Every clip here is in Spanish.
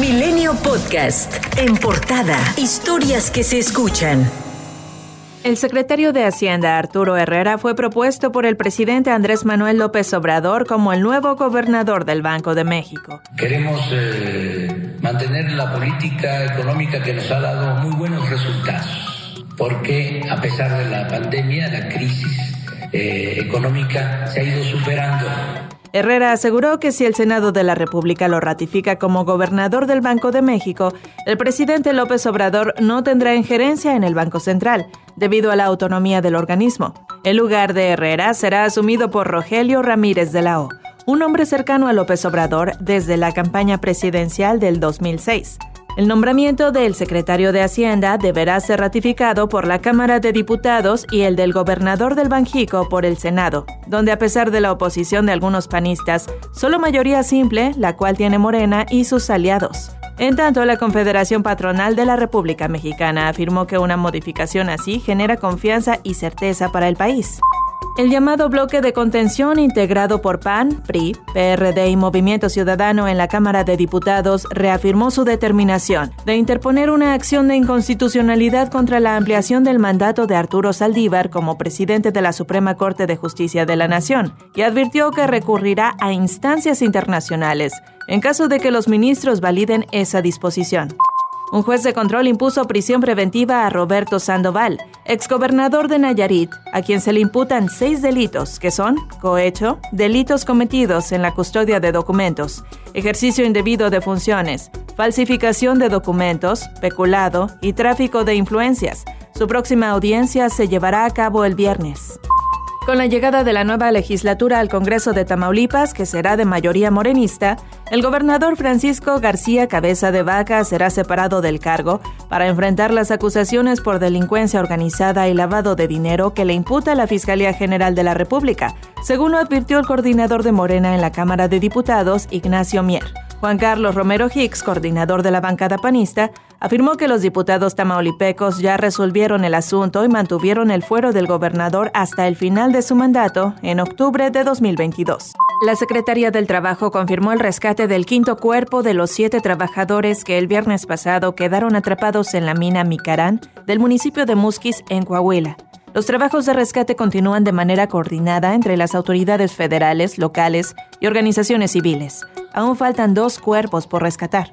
Milenio Podcast. En portada. Historias que se escuchan. El secretario de Hacienda, Arturo Herrera, fue propuesto por el presidente Andrés Manuel López Obrador como el nuevo gobernador del Banco de México. Queremos eh, mantener la política económica que nos ha dado muy buenos resultados, porque a pesar de la pandemia, la crisis eh, económica se ha ido superando Herrera aseguró que si el Senado de la República lo ratifica como gobernador del Banco de México, el presidente López Obrador no tendrá injerencia en el Banco Central, debido a la autonomía del organismo. El lugar de Herrera será asumido por Rogelio Ramírez de la O, un hombre cercano a López Obrador desde la campaña presidencial del 2006. El nombramiento del secretario de Hacienda deberá ser ratificado por la Cámara de Diputados y el del gobernador del Banjico por el Senado, donde a pesar de la oposición de algunos panistas, solo mayoría simple, la cual tiene Morena y sus aliados. En tanto, la Confederación Patronal de la República Mexicana afirmó que una modificación así genera confianza y certeza para el país. El llamado bloque de contención integrado por PAN, PRI, PRD y Movimiento Ciudadano en la Cámara de Diputados reafirmó su determinación de interponer una acción de inconstitucionalidad contra la ampliación del mandato de Arturo Saldívar como presidente de la Suprema Corte de Justicia de la Nación y advirtió que recurrirá a instancias internacionales en caso de que los ministros validen esa disposición. Un juez de control impuso prisión preventiva a Roberto Sandoval, exgobernador de Nayarit, a quien se le imputan seis delitos, que son cohecho, delitos cometidos en la custodia de documentos, ejercicio indebido de funciones, falsificación de documentos, peculado y tráfico de influencias. Su próxima audiencia se llevará a cabo el viernes. Con la llegada de la nueva legislatura al Congreso de Tamaulipas, que será de mayoría morenista, el gobernador Francisco García Cabeza de Vaca será separado del cargo para enfrentar las acusaciones por delincuencia organizada y lavado de dinero que le imputa la Fiscalía General de la República, según lo advirtió el coordinador de Morena en la Cámara de Diputados, Ignacio Mier. Juan Carlos Romero Hicks, coordinador de la bancada panista, afirmó que los diputados tamaulipecos ya resolvieron el asunto y mantuvieron el fuero del gobernador hasta el final de su mandato en octubre de 2022. La Secretaría del Trabajo confirmó el rescate del quinto cuerpo de los siete trabajadores que el viernes pasado quedaron atrapados en la mina Micarán del municipio de Musquis, en Coahuila. Los trabajos de rescate continúan de manera coordinada entre las autoridades federales, locales y organizaciones civiles. Aún faltan dos cuerpos por rescatar.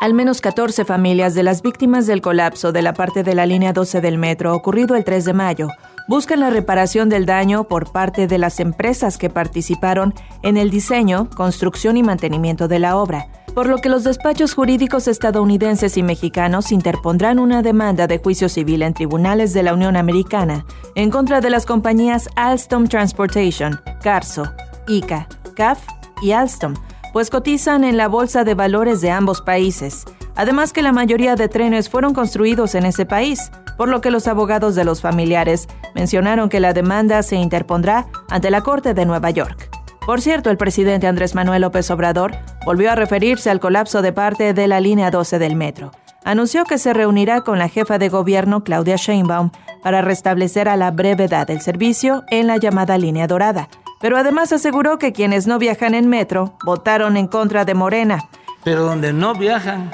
Al menos 14 familias de las víctimas del colapso de la parte de la línea 12 del metro ocurrido el 3 de mayo buscan la reparación del daño por parte de las empresas que participaron en el diseño, construcción y mantenimiento de la obra por lo que los despachos jurídicos estadounidenses y mexicanos interpondrán una demanda de juicio civil en tribunales de la Unión Americana en contra de las compañías Alstom Transportation, Carso, ICA, CAF y Alstom, pues cotizan en la bolsa de valores de ambos países. Además que la mayoría de trenes fueron construidos en ese país, por lo que los abogados de los familiares mencionaron que la demanda se interpondrá ante la Corte de Nueva York. Por cierto, el presidente Andrés Manuel López Obrador volvió a referirse al colapso de parte de la línea 12 del metro. Anunció que se reunirá con la jefa de gobierno Claudia Sheinbaum para restablecer a la brevedad el servicio en la llamada línea dorada. Pero además aseguró que quienes no viajan en metro votaron en contra de Morena. Pero donde no viajan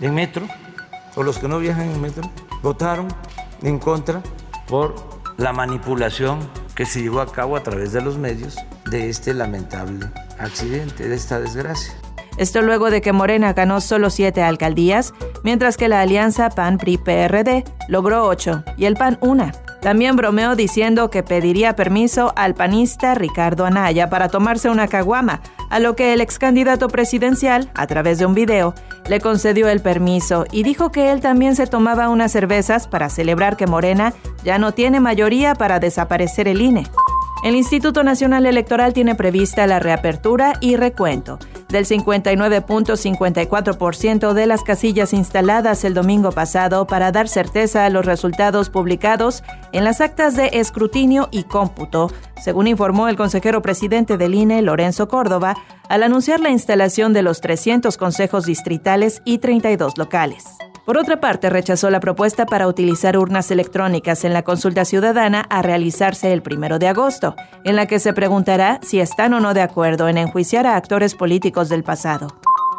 en metro, o los que no viajan en metro, votaron en contra por la manipulación que se llevó a cabo a través de los medios de este lamentable accidente, de esta desgracia. Esto luego de que Morena ganó solo siete alcaldías, mientras que la alianza PAN-PRI-PRD logró ocho y el PAN una. También bromeó diciendo que pediría permiso al panista Ricardo Anaya para tomarse una caguama, a lo que el ex candidato presidencial, a través de un video, le concedió el permiso y dijo que él también se tomaba unas cervezas para celebrar que Morena ya no tiene mayoría para desaparecer el INE. El Instituto Nacional Electoral tiene prevista la reapertura y recuento del 59.54% de las casillas instaladas el domingo pasado para dar certeza a los resultados publicados en las actas de escrutinio y cómputo, según informó el consejero presidente del INE, Lorenzo Córdoba, al anunciar la instalación de los 300 consejos distritales y 32 locales. Por otra parte, rechazó la propuesta para utilizar urnas electrónicas en la consulta ciudadana a realizarse el primero de agosto, en la que se preguntará si están o no de acuerdo en enjuiciar a actores políticos del pasado.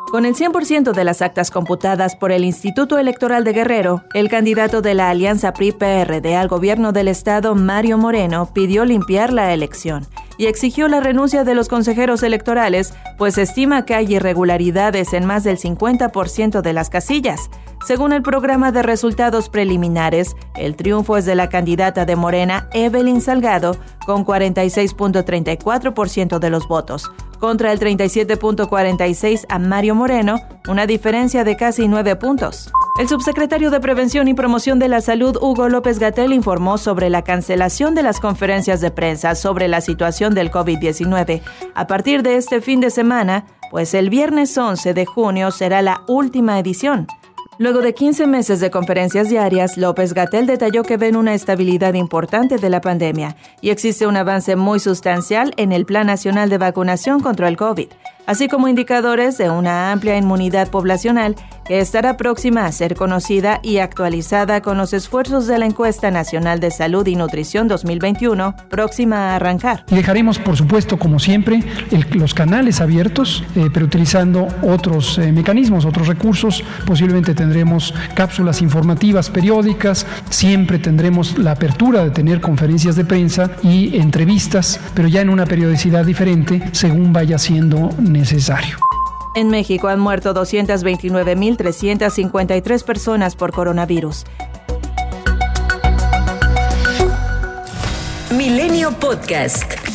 Con el 100% de las actas computadas por el Instituto Electoral de Guerrero, el candidato de la Alianza PRI-PRD al gobierno del estado, Mario Moreno, pidió limpiar la elección y exigió la renuncia de los consejeros electorales, pues estima que hay irregularidades en más del 50% de las casillas. Según el programa de resultados preliminares, el triunfo es de la candidata de Morena, Evelyn Salgado, con 46.34% de los votos, contra el 37.46 a Mario Moreno, una diferencia de casi 9 puntos. El subsecretario de Prevención y Promoción de la Salud, Hugo López Gatel, informó sobre la cancelación de las conferencias de prensa sobre la situación del COVID-19 a partir de este fin de semana, pues el viernes 11 de junio será la última edición. Luego de 15 meses de conferencias diarias, López Gatel detalló que ven una estabilidad importante de la pandemia y existe un avance muy sustancial en el Plan Nacional de Vacunación contra el COVID, así como indicadores de una amplia inmunidad poblacional que estará próxima a ser conocida y actualizada con los esfuerzos de la Encuesta Nacional de Salud y Nutrición 2021, próxima a arrancar. Dejaremos, por supuesto, como siempre, los canales abiertos, eh, pero utilizando otros eh, mecanismos, otros recursos. Posiblemente tendremos cápsulas informativas periódicas, siempre tendremos la apertura de tener conferencias de prensa y entrevistas, pero ya en una periodicidad diferente según vaya siendo necesario. En México han muerto 229.353 personas por coronavirus. Milenio Podcast.